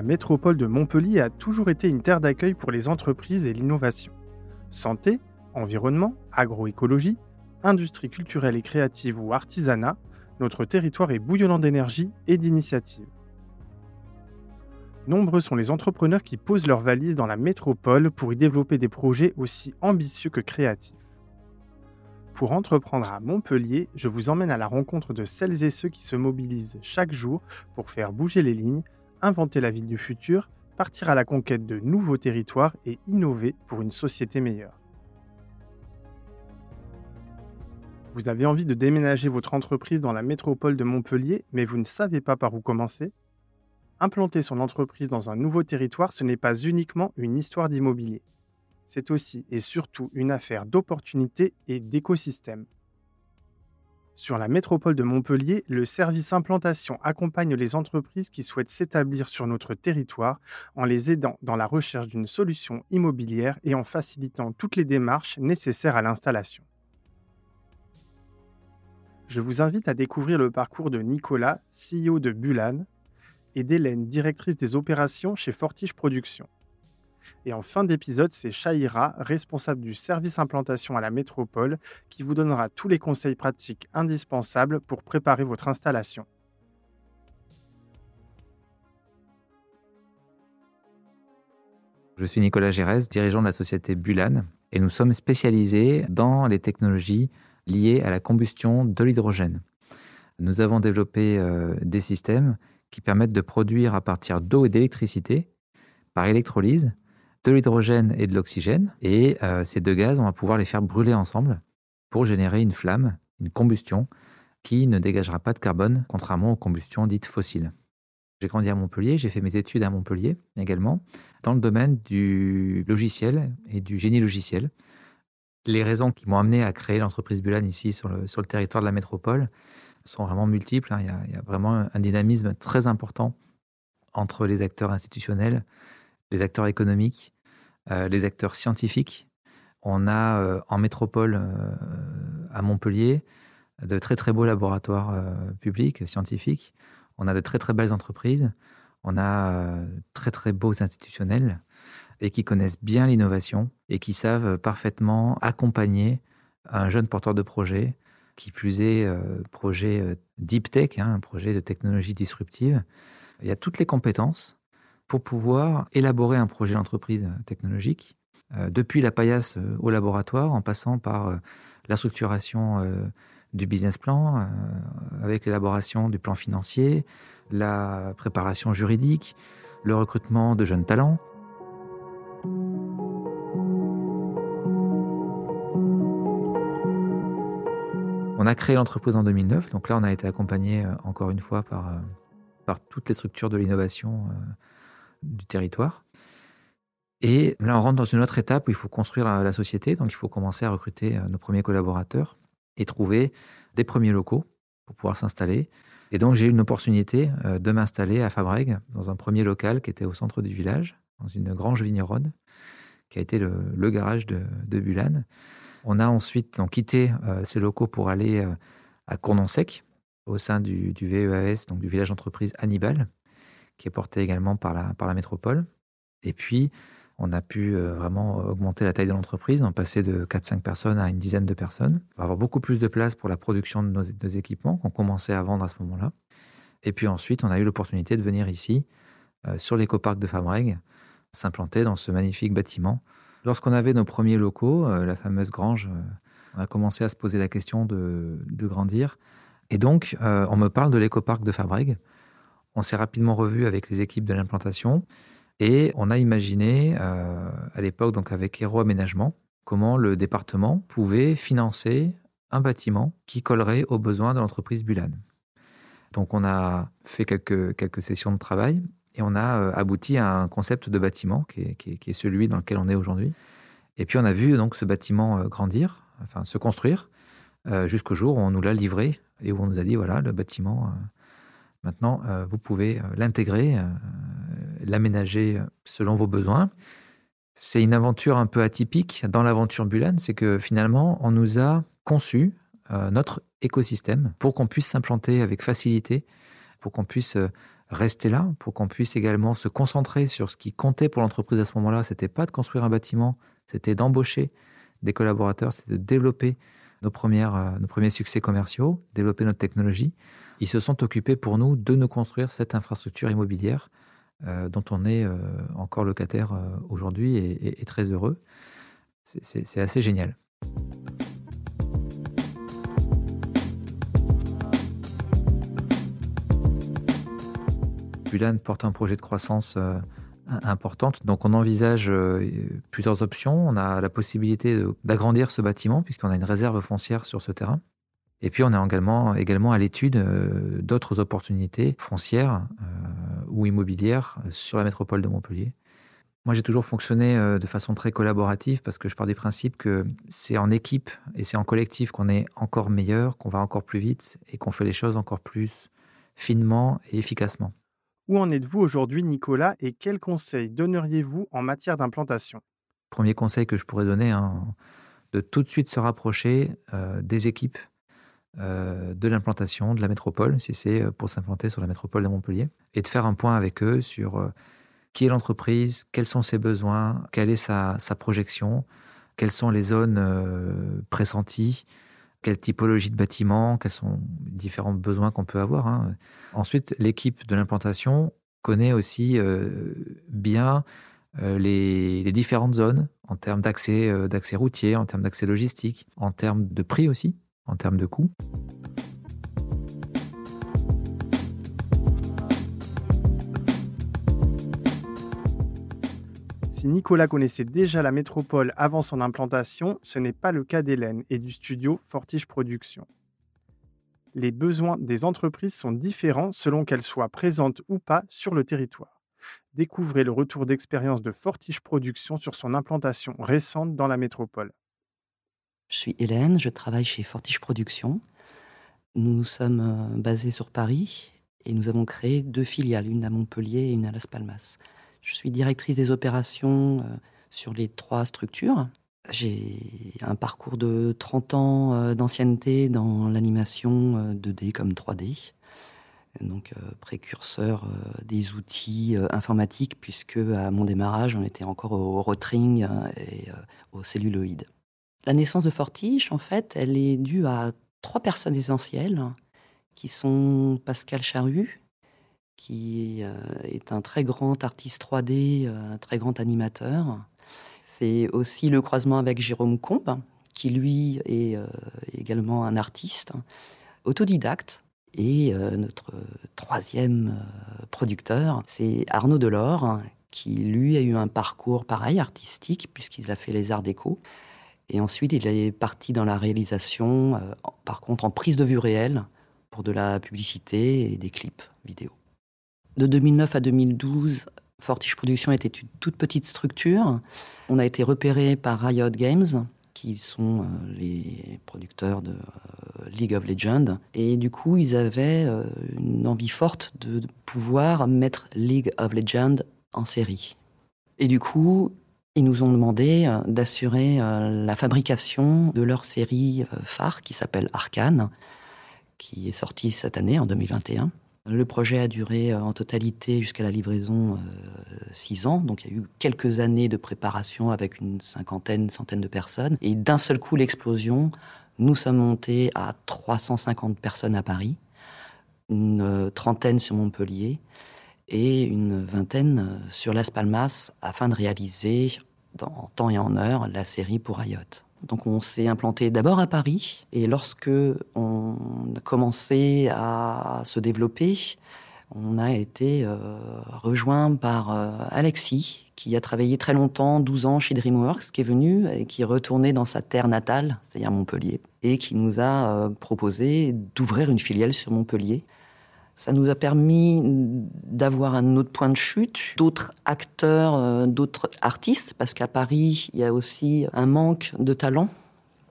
La métropole de Montpellier a toujours été une terre d'accueil pour les entreprises et l'innovation. Santé, environnement, agroécologie, industrie culturelle et créative ou artisanat, notre territoire est bouillonnant d'énergie et d'initiatives. Nombreux sont les entrepreneurs qui posent leurs valises dans la métropole pour y développer des projets aussi ambitieux que créatifs. Pour entreprendre à Montpellier, je vous emmène à la rencontre de celles et ceux qui se mobilisent chaque jour pour faire bouger les lignes, inventer la ville du futur, partir à la conquête de nouveaux territoires et innover pour une société meilleure. Vous avez envie de déménager votre entreprise dans la métropole de Montpellier, mais vous ne savez pas par où commencer? Implanter son entreprise dans un nouveau territoire, ce n'est pas uniquement une histoire d'immobilier. C'est aussi et surtout une affaire d'opportunité et d'écosystème. Sur la métropole de Montpellier, le service implantation accompagne les entreprises qui souhaitent s'établir sur notre territoire en les aidant dans la recherche d'une solution immobilière et en facilitant toutes les démarches nécessaires à l'installation. Je vous invite à découvrir le parcours de Nicolas, CEO de Bulan, et d'Hélène, directrice des opérations chez Fortige Productions. Et en fin d'épisode, c'est Shaira, responsable du service implantation à la métropole, qui vous donnera tous les conseils pratiques indispensables pour préparer votre installation. Je suis Nicolas Gérès, dirigeant de la société Bulan, et nous sommes spécialisés dans les technologies liées à la combustion de l'hydrogène. Nous avons développé euh, des systèmes qui permettent de produire à partir d'eau et d'électricité, par électrolyse, de l'hydrogène et de l'oxygène. Et euh, ces deux gaz, on va pouvoir les faire brûler ensemble pour générer une flamme, une combustion, qui ne dégagera pas de carbone, contrairement aux combustions dites fossiles. J'ai grandi à Montpellier, j'ai fait mes études à Montpellier également, dans le domaine du logiciel et du génie logiciel. Les raisons qui m'ont amené à créer l'entreprise Bulan ici sur le, sur le territoire de la métropole, sont vraiment multiples. Hein. Il, y a, vraiment un dynamisme très important entre les acteurs institutionnels, les acteurs économiques, les acteurs scientifiques. On a euh, en métropole euh, à Montpellier de très très beaux laboratoires publics, scientifiques. On a de très très belles entreprises. On a très très beaux institutionnels et qui connaissent bien l'innovation et qui savent parfaitement accompagner un jeune porteur de projet qui plus est euh, projet euh, deep tech, hein, un projet de technologie disruptive. Il y a toutes les compétences pour pouvoir élaborer un projet d'entreprise technologique, euh, depuis la paillasse au laboratoire, en passant par la structuration du business plan, avec l'élaboration du plan financier, la préparation juridique, le recrutement de jeunes talents. On a créé l'entreprise en 2009, donc là on a été accompagné euh, encore une fois par, euh, par toutes les structures de l'innovation euh, du territoire. Et là on rentre dans une autre étape où il faut construire la, société, donc il faut commencer à recruter nos premiers collaborateurs et trouver des premiers locaux pour pouvoir s'installer. Et donc j'ai eu une opportunité de m'installer à Fabrègue, dans un premier local qui était au centre du village, dans une grange vigneronne, qui a été le, garage de, de Bulan. On a ensuite quitté euh, ces locaux pour aller euh, à Cournon-Sec, au sein du, VEAS, donc du village d'entreprise Hannibal, qui est porté également par la, par la métropole. Et puis, on a pu euh, vraiment augmenter la taille de l'entreprise, en passer de 4-5 personnes à une dizaine de personnes. On va avoir beaucoup plus de place pour la production de nos, équipements qu'on commençait à vendre à ce moment-là. Et puis ensuite, on a eu l'opportunité de venir ici, sur l'écoparc de Fabrègue, s'implanter dans ce magnifique bâtiment Lorsqu'on avait nos premiers locaux, euh, la fameuse grange, euh, on a commencé à se poser la question de, grandir. Et donc, euh, on me parle de l'écoparc de Fabrègue. On s'est rapidement revu avec les équipes de l'implantation et on a imaginé, à l'époque, donc avec Hero Aménagement, comment le département pouvait financer un bâtiment qui collerait aux besoins de l'entreprise Bulan. Donc, on a fait quelques, quelques sessions de travail et on a euh, abouti à un concept de bâtiment qui est, celui dans lequel on est aujourd'hui. Et puis on a vu donc ce bâtiment euh, grandir, enfin se construire, euh, jusqu'au jour où on nous l'a livré et où on nous a dit voilà, le bâtiment, maintenant vous pouvez l'intégrer, l'aménager selon vos besoins. C'est une aventure un peu atypique dans l'aventure Bulan, c'est que finalement on nous a conçu notre écosystème pour qu'on puisse s'implanter avec facilité, pour qu'on puisse rester là, pour qu'on puisse également se concentrer sur ce qui comptait pour l'entreprise à ce moment-là. C'était pas de construire un bâtiment, c'était d'embaucher des collaborateurs, c'était de développer euh, nos premiers succès commerciaux, développer notre technologie. Ils se sont occupés pour nous de nous construire cette infrastructure immobilière euh, dont on est euh, encore locataire aujourd'hui et, et, très heureux. C'est assez génial. Bulan porte un projet de croissance importante. Donc on envisage euh, plusieurs options. On a la possibilité d'agrandir ce bâtiment puisqu'on a une réserve foncière sur ce terrain. Et puis on est également, également à l'étude euh, d'autres opportunités foncières euh, ou immobilières sur la métropole de Montpellier. Moi, j'ai toujours fonctionné de façon très collaborative parce que je pars du principe que c'est en équipe et c'est en collectif qu'on est encore meilleur, qu'on va encore plus vite et qu'on fait les choses encore plus finement et efficacement. Où en êtes-vous aujourd'hui, Nicolas, et quels conseils donneriez-vous en matière d'implantation? Premier conseil que je pourrais donner, hein, de tout de suite se rapprocher euh, des équipes euh, de l'implantation de la métropole, si c'est euh, pour s'implanter sur la métropole de Montpellier, et de faire un point avec eux sur qui est l'entreprise, quels sont ses besoins, quelle est sa, projection, quelles sont les zones pressenties, quelle typologie de bâtiment, quels sont les différents besoins qu'on peut avoir. Hein. Ensuite, l'équipe de l'implantation connaît aussi euh, bien euh, les, différentes zones en termes euh, d'accès routier, en termes d'accès logistique, en termes de prix aussi, en termes de coûts. Si Nicolas connaissait déjà la métropole avant son implantation, ce n'est pas le cas d'Hélène et du studio Fortige Productions. Les besoins des entreprises sont différents selon qu'elles soient présentes ou pas sur le territoire. Découvrez le retour d'expérience de Fortige Productions sur son implantation récente dans la métropole. Je suis Hélène, je travaille chez Fortige Productions. Nous sommes euh, basés sur Paris et nous avons créé deux filiales, une à Montpellier et une à Las Palmas. Je suis directrice des opérations euh, sur les trois structures. J'ai un parcours de 30 ans euh, d'ancienneté dans l'animation 2D euh, comme 3D. Donc précurseur des outils informatiques puisque à mon démarrage on était encore au rotring et au celluloïd. La naissance de Fortige en fait elle est due à trois personnes essentielles qui sont Pascal Charru, qui euh, est un très grand artiste 3D, euh, un très grand animateur. C'est aussi le croisement avec Jérôme Combe, qui lui est euh, également un artiste autodidacte. Et notre troisième producteur, c'est Arnaud Delors, qui lui a eu un parcours pareil, artistique, puisqu'il a fait les arts déco. Et ensuite, il est parti dans la réalisation, par contre en prise de vue réelle, pour de la publicité et des clips vidéo. De 2009 à 2012, Fortiche Productions était une toute petite structure. On a été repéré par Riot Games, qui sont euh, les producteurs de euh, League of Legends. Et du coup, ils avaient euh, une envie forte de pouvoir mettre League of Legends en série. Et du coup, ils nous ont demandé d'assurer la fabrication de leur série phare qui s'appelle Arcane, qui est sortie cette année, en 2021. Le projet a duré euh, en totalité jusqu'à la livraison euh, six ans, donc il y a eu quelques années de préparation avec une cinquantaine, centaine de personnes. Et d'un seul coup, l'explosion, nous sommes montés à 350 personnes à Paris, une euh, trentaine sur Montpellier et une vingtaine sur Las Palmas afin de réaliser en temps et en heure la série pour Riot. Donc on s'est implanté d'abord à Paris et lorsque on a commencé à se développer, on a été euh, rejoint par euh, Alexis qui a travaillé très longtemps, 12 ans chez DreamWorks, qui est venu et qui est retourné dans sa terre natale, c'est-à-dire Montpellier, et qui nous a euh, proposé d'ouvrir une filiale sur Montpellier. Ça nous a permis d'avoir un autre point de chute, d'autres acteurs, euh, d'autres artistes, parce qu'à Paris, il y a aussi un manque de talent.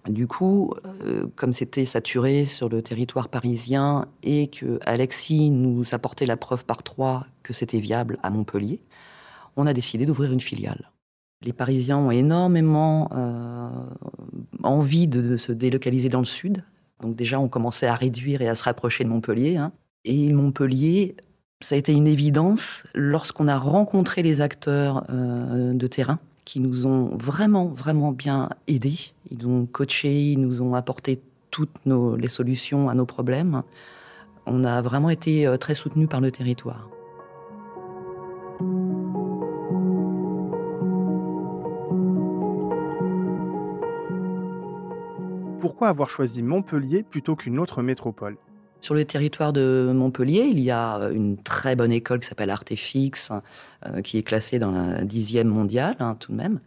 Du coup, euh, comme c'était saturé sur le territoire parisien et que Alexis nous apportait la preuve par trois que c'était viable à Montpellier, on a décidé d'ouvrir une filiale. Les Parisiens ont énormément euh, envie de, se délocaliser dans le sud. Donc déjà, on commençait à réduire et à se rapprocher de Montpellier. Hein. Et Montpellier Ça a été une évidence lorsqu'on a rencontré les acteurs euh, de terrain qui nous ont vraiment, vraiment bien aidés. Ils ont coachés, ils nous ont apporté toutes les solutions à nos problèmes. On a vraiment été euh, très soutenus par le territoire. Pourquoi avoir choisi Montpellier plutôt qu'une autre métropole? Sur le territoire de Montpellier, il y a euh, une très bonne école qui s'appelle Artefix, euh, qui est classée dans la dixième mondiale, hein, tout de même.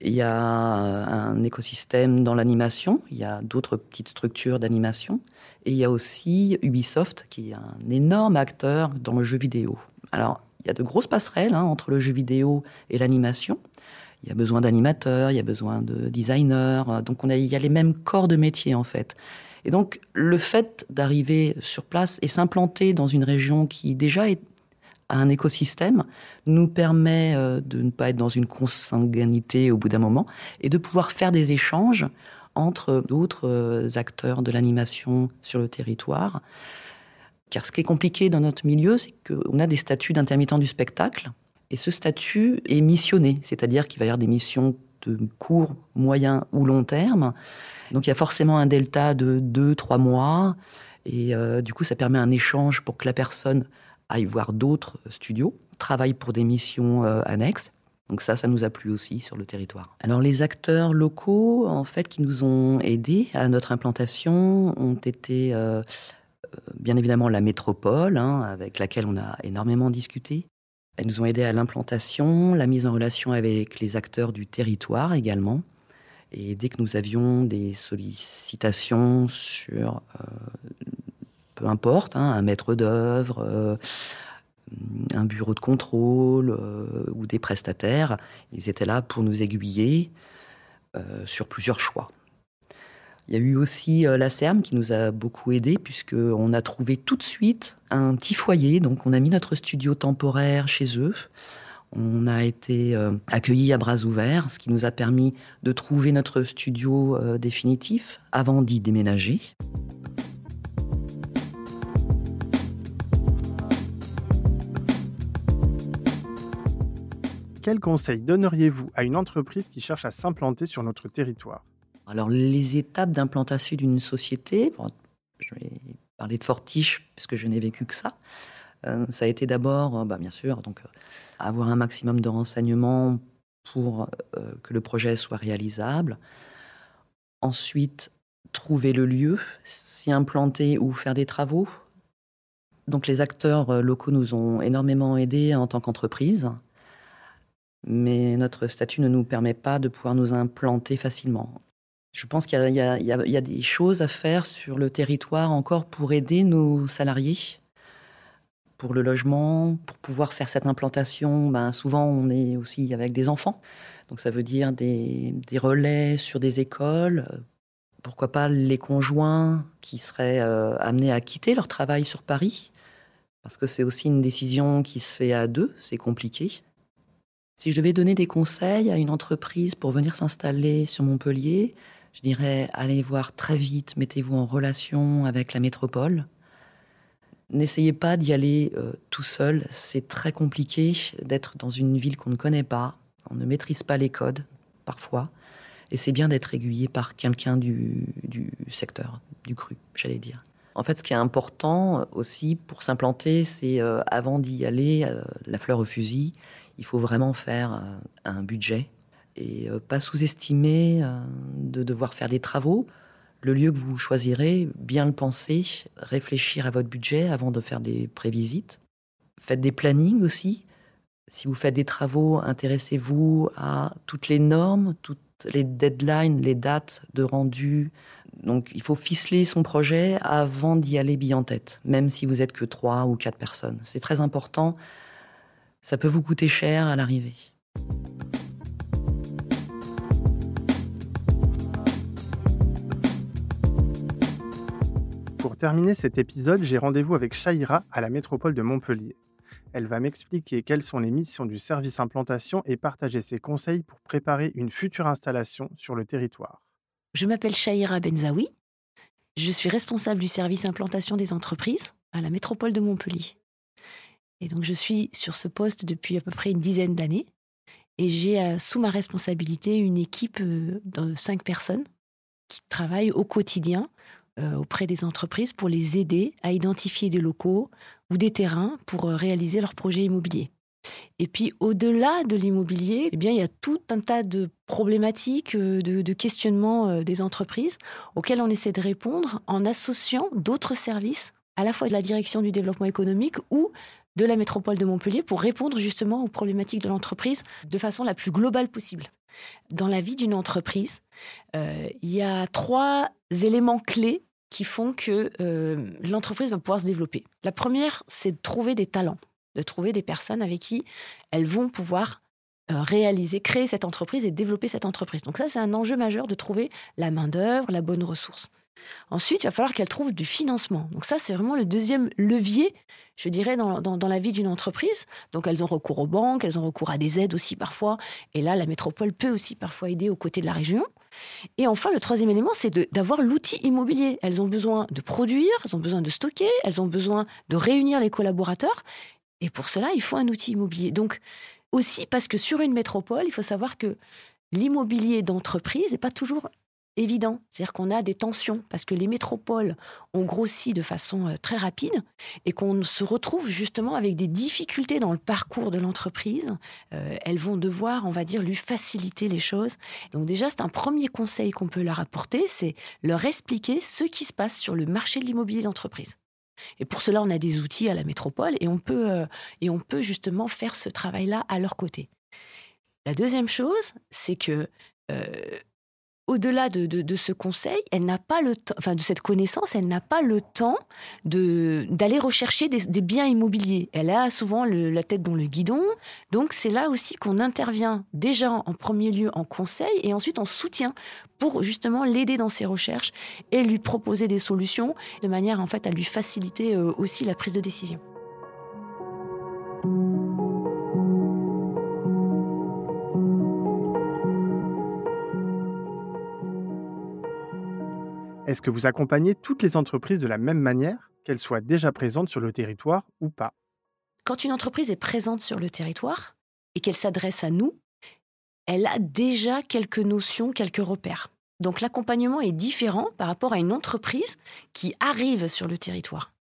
Il y a euh, un écosystème dans l'animation, il y a d'autres petites structures d'animation, et il y a aussi Ubisoft, qui est un énorme acteur dans le jeu vidéo. Alors, il y a de grosses passerelles hein, entre le jeu vidéo et l'animation. Il y a besoin d'animateurs, il y a besoin de designers, donc on il y a les mêmes corps de métier en fait. Et donc, le fait d'arriver sur place et s'implanter dans une région qui déjà est un écosystème nous permet euh, de ne pas être dans une consanguinité au bout d'un moment et de pouvoir faire des échanges entre d'autres euh, acteurs de l'animation sur le territoire. Car ce qui est compliqué dans notre milieu, c'est qu'on a des statuts d'intermittent du spectacle. Et ce statut est missionné, c'est-à-dire qu'il va y avoir des missions de court, moyen ou long terme. Donc il y a forcément un delta de 2-3 mois. Et euh, du coup, ça permet un échange pour que la personne aille voir d'autres studios, travaille pour des missions euh, annexes. Donc ça, ça nous a plu aussi sur le territoire. Alors les acteurs locaux, en fait, qui nous ont aidés à notre implantation, ont été euh, bien évidemment la métropole, hein, avec laquelle on a énormément discuté. Elles nous ont aidés à l'implantation, la mise en relation avec les acteurs du territoire également. Et dès que nous avions des sollicitations sur, euh, peu importe, hein, un maître d'œuvre, euh, un bureau de contrôle euh, ou des prestataires, ils étaient là pour nous aiguiller sur plusieurs choix. Il y a eu aussi la CERM qui nous a beaucoup aidés puisqu'on a trouvé tout de suite un petit foyer. Donc on a mis notre studio temporaire chez eux. On a été euh, accueillis à bras ouverts, ce qui nous a permis de trouver notre studio euh, définitif avant d'y déménager. Quel conseil donneriez-vous à une entreprise qui cherche à s'implanter sur notre territoire? Alors, les étapes d'implantation d'une société, je vais parler de Fortiche, puisque je n'ai vécu que ça. Euh, ça a été d'abord, bah, bien sûr, donc avoir un maximum de renseignements pour euh, que le projet soit réalisable. Ensuite, trouver le lieu, s'y implanter ou faire des travaux. Donc les acteurs euh, locaux nous ont énormément aidés en tant qu'entreprise, mais notre statut ne nous permet pas de pouvoir nous implanter facilement. Je pense qu'il y, a des choses à faire sur le territoire encore pour aider nos salariés pour le logement, pour pouvoir faire cette implantation, ben souvent on est aussi avec des enfants. Donc ça veut dire des, relais sur des écoles. Pourquoi pas les conjoints qui seraient euh, amenés à quitter leur travail sur Paris? Parce que c'est aussi une décision qui se fait à deux, c'est compliqué. Si je devais donner des conseils à une entreprise pour venir s'installer sur Montpellier, je dirais allez voir très vite, mettez-vous en relation avec la métropole N'essayez pas d'y aller euh, tout seul. C'est très compliqué d'être dans une ville qu'on ne connaît pas. On ne maîtrise pas les codes, parfois. Et c'est bien d'être aiguillé par quelqu'un du, secteur, du cru, j'allais dire. En fait, ce qui est important aussi pour s'implanter, c'est euh, avant d'y aller, euh, la fleur au fusil, il faut vraiment faire un budget et pas sous-estimer de devoir faire des travaux le lieu que vous choisirez, bien le penser, réfléchir à votre budget avant de faire des prévisites. Faites des plannings aussi. Si vous faites des travaux, intéressez-vous à toutes les normes, toutes les deadlines, les dates de rendu. Donc il faut ficeler son projet avant d'y aller bille en tête, même si vous êtes que trois ou quatre personnes. C'est très important. Ça peut vous coûter cher à l'arrivée. Pour terminer cet épisode, j'ai rendez-vous avec Shaira à la métropole de Montpellier. Elle va m'expliquer quelles sont les missions du service implantation et partager ses conseils pour préparer une future installation sur le territoire. Je m'appelle Shaira Benzaoui. Je suis responsable du service implantation des entreprises à la métropole de Montpellier. Et donc je suis sur ce poste depuis à peu près une dizaine d'années. Et j'ai euh, sous ma responsabilité une équipe euh, de cinq personnes qui travaillent au quotidien auprès des entreprises pour les aider à identifier des locaux ou des terrains pour réaliser leurs projets immobiliers. Et puis au-delà de l'immobilier, eh bien, il y a tout un tas de problématiques, de, de, questionnements des entreprises auxquels on essaie de répondre en associant d'autres services, à la fois de la direction du développement économique ou de la métropole de Montpellier pour répondre justement aux problématiques de l'entreprise de façon la plus globale possible. Dans la vie d'une entreprise, euh, il y a trois éléments clés qui font que euh, l'entreprise va pouvoir se développer. La première, c'est de trouver des talents, de trouver des personnes avec qui elles vont pouvoir euh, réaliser, créer cette entreprise et développer cette entreprise. Donc ça, c'est un enjeu majeur de trouver la main-d'œuvre, la bonne ressource. Ensuite, il va falloir qu'elle trouve du financement. Donc ça, c'est vraiment le deuxième levier, je dirais, dans, dans, la vie d'une entreprise. Donc elles ont recours aux banques, elles ont recours à des aides aussi parfois. Et là, la métropole peut aussi parfois aider aux côtés de la région. Et enfin, le troisième élément, c'est d'avoir l'outil immobilier. Elles ont besoin de produire, elles ont besoin de stocker, elles ont besoin de réunir les collaborateurs. Et pour cela, il faut un outil immobilier. Donc aussi parce que sur une métropole, il faut savoir que l'immobilier d'entreprise n'est pas toujours évident. C'est-à-dire qu'on a des tensions parce que les métropoles ont grossi de façon euh, très rapide et qu'on se retrouve justement avec des difficultés dans le parcours de l'entreprise. Euh, elles vont devoir, on va dire, lui faciliter les choses. Donc déjà, c'est un premier conseil qu'on peut leur apporter, c'est leur expliquer ce qui se passe sur le marché de l'immobilier d'entreprise. Et pour cela, on a des outils à la métropole et on peut, euh, et on peut justement faire ce travail-là à leur côté. La deuxième chose, c'est que au-delà de, ce conseil, elle n'a pas le temps, enfin de cette connaissance, elle n'a pas le temps de d'aller rechercher des, biens immobiliers. Elle a souvent la tête dans le guidon, donc c'est là aussi qu'on intervient déjà en premier lieu en conseil et ensuite en soutien pour justement l'aider dans ses recherches et lui proposer des solutions de manière en fait à lui faciliter euh, aussi la prise de décision. Est-ce que vous accompagnez toutes les entreprises de la même manière, qu'elles soient déjà présentes sur le territoire ou pas? Quand une entreprise est présente sur le territoire et qu'elle s'adresse à nous, elle a déjà quelques notions, quelques repères. Donc l'accompagnement est différent par rapport à une entreprise qui arrive sur le territoire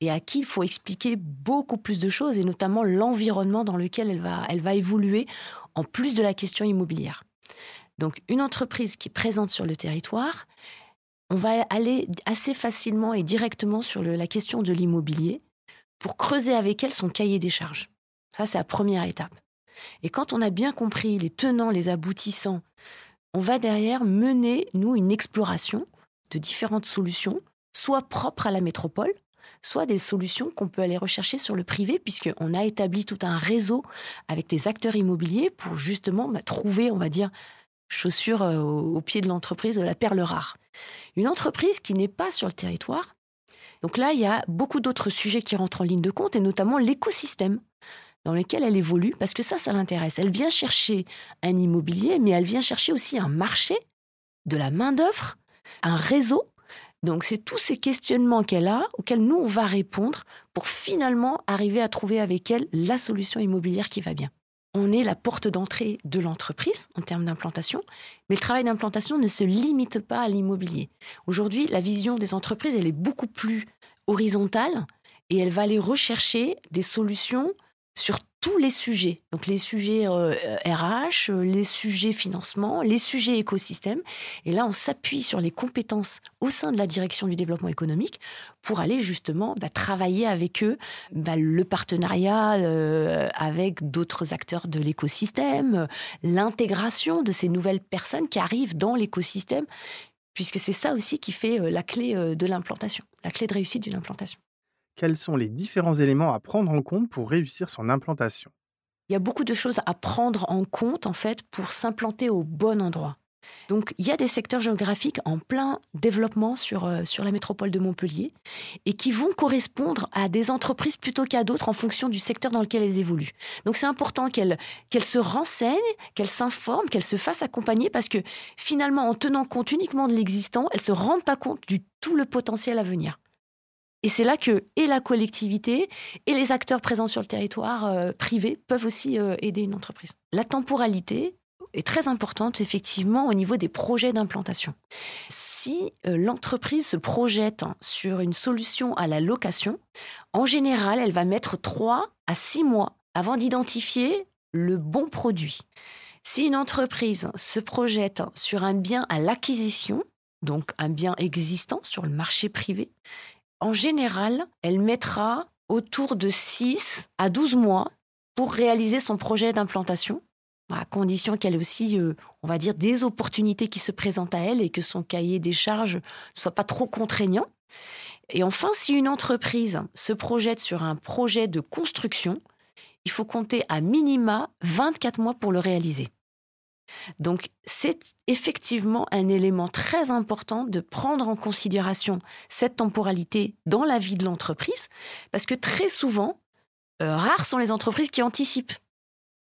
et à qui il faut expliquer beaucoup plus de choses, et notamment l'environnement dans lequel elle va, elle va évoluer, en plus de la question immobilière. Donc une entreprise qui est présente sur le territoire, on va aller assez facilement et directement sur la question de l'immobilier pour creuser avec elle son cahier des charges. Ça, c'est la première étape. Et quand on a bien compris les tenants, les aboutissants, on va derrière mener, nous, une exploration de différentes solutions, soit propres à la métropole, soit des solutions qu'on peut aller rechercher sur le privé, puisqu'on a établi tout un réseau avec des acteurs immobiliers pour justement bah, trouver, on va dire, chaussures euh, au, pied de l'entreprise de la perle rare. Une entreprise qui n'est pas sur le territoire. Donc là, il y a beaucoup d'autres sujets qui rentrent en ligne de compte, et notamment l'écosystème dans lequel elle évolue, parce que ça, ça l'intéresse. Elle vient chercher un immobilier, mais elle vient chercher aussi un marché, de la main-d'œuvre, un réseau. Donc c'est tous ces questionnements qu'elle a, auxquels nous, on va répondre pour finalement arriver à trouver avec elle la solution immobilière qui va bien on est la porte d'entrée de l'entreprise en termes d'implantation, mais le travail d'implantation ne se limite pas à l'immobilier. Aujourd'hui, la vision des entreprises, elle est beaucoup plus horizontale et elle va aller rechercher des solutions sur tous les sujets. Donc les sujets RH, euh, euh, les sujets financement, les sujets écosystème. Et là, on s'appuie sur les compétences au sein de la direction du développement économique pour aller justement bah, travailler avec eux bah, le partenariat euh, avec d'autres acteurs de l'écosystème, l'intégration de ces nouvelles personnes qui arrivent dans l'écosystème, puisque c'est ça aussi qui fait la clé de l'implantation, la clé de réussite d'une implantation quels sont les différents éléments à prendre en compte pour réussir son implantation? Il y a beaucoup de choses à prendre en compte en fait pour s'implanter au bon endroit. Donc il y a des secteurs géographiques en plein développement sur, euh, sur la métropole de Montpellier et qui vont correspondre à des entreprises plutôt qu'à d'autres en fonction du secteur dans lequel elles évoluent. Donc c'est important qu'elles se renseignent, qu'elles s'informent, qu'elles se fassent accompagner parce que finalement en tenant compte uniquement de l'existant, elles ne se rendent pas compte du tout le potentiel à venir. Et c'est là que et la collectivité et les acteurs présents sur le territoire euh, privé peuvent aussi euh, aider une entreprise. La temporalité est très importante effectivement au niveau des projets d'implantation. Si euh, l'entreprise se projette sur une solution à la location, en général, elle va mettre 3 à 6 mois avant d'identifier le bon produit. Si une entreprise se projette sur un bien à l'acquisition, donc un bien existant sur le marché privé, en général, elle mettra autour de 6 à 12 mois pour réaliser son projet d'implantation, à condition qu'elle ait aussi, euh, on va dire, des opportunités qui se présentent à elle et que son cahier des charges soit pas trop contraignant. Et enfin, si une entreprise se projette sur un projet de construction, il faut compter à minima 24 mois pour le réaliser. Donc c'est effectivement un élément très important de prendre en considération cette temporalité dans la vie de l'entreprise, parce que très souvent, euh, rares sont les entreprises qui anticipent.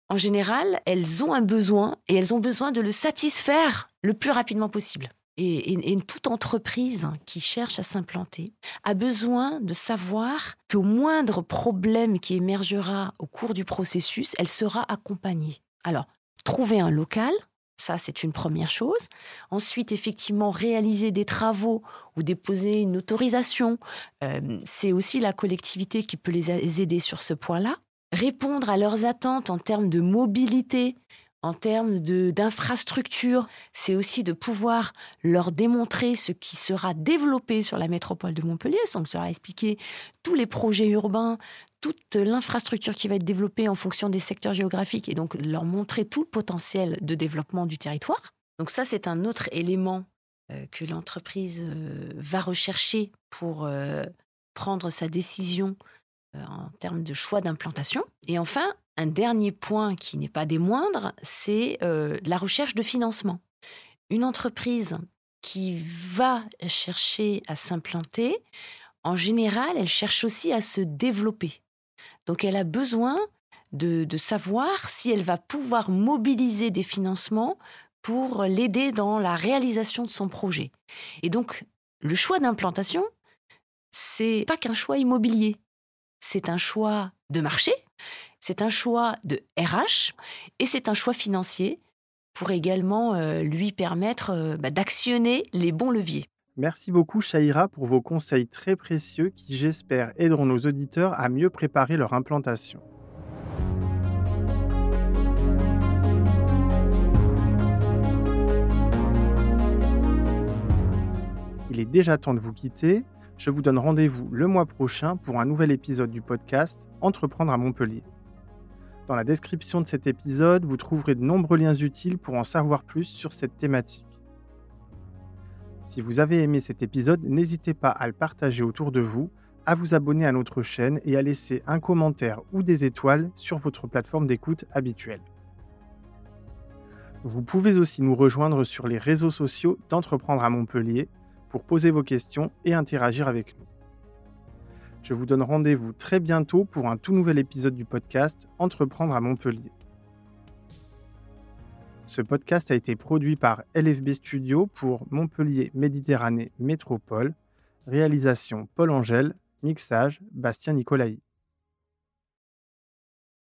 En général, elles ont un besoin et elles ont besoin de le satisfaire le plus rapidement possible. Et, et, toute entreprise qui cherche à s'implanter a besoin de savoir qu'au moindre problème qui émergera au cours du processus, elle sera accompagnée. Alors, trouver un local, ça, c'est une première chose. Ensuite, effectivement, réaliser des travaux ou déposer une autorisation, euh, c'est aussi la collectivité qui peut les aider sur ce point-là. Répondre à leurs attentes en termes de mobilité, en termes d'infrastructure, c'est aussi de pouvoir leur démontrer ce qui sera développé sur la métropole de Montpellier. Donc, sera expliquer tous les projets urbains, toute l'infrastructure qui va être développée en fonction des secteurs géographiques et donc leur montrer tout le potentiel de développement du territoire. Donc ça, c'est un autre élément euh, que l'entreprise euh, va rechercher pour euh, prendre sa décision en termes de choix d'implantation. Et enfin, un dernier point qui n'est pas des moindres, c'est la recherche de financement. Une entreprise qui va chercher à s'implanter, en général, elle cherche aussi à se développer. Donc elle a besoin de, savoir si elle va pouvoir mobiliser des financements pour l'aider dans la réalisation de son projet. Et donc le choix d'implantation, c'est pas qu'un choix immobilier, c'est un choix de marché, c'est un choix de RH et c'est un choix financier pour également euh, lui permettre euh, bah, d'actionner les bons leviers. Merci beaucoup Shaira pour vos conseils très précieux qui j'espère aideront nos auditeurs à mieux préparer leur implantation. Il est déjà temps de vous quitter. Je vous donne rendez-vous le mois prochain pour un nouvel épisode du podcast Entreprendre à Montpellier. Dans la description de cet épisode, vous trouverez de nombreux liens utiles pour en savoir plus sur cette thématique. Si vous avez aimé cet épisode, n'hésitez pas à le partager autour de vous, à vous abonner à notre chaîne et à laisser un commentaire ou des étoiles sur votre plateforme d'écoute habituelle. Vous pouvez aussi nous rejoindre sur les réseaux sociaux d'Entreprendre à Montpellier pour poser vos questions et interagir avec nous. Je vous donne rendez-vous très bientôt pour un tout nouvel épisode du podcast Entreprendre à Montpellier. Ce podcast a été produit par LFB Studio pour Montpellier Méditerranée Métropole. Réalisation Paul Angèle, mixage Bastien Nicolaï.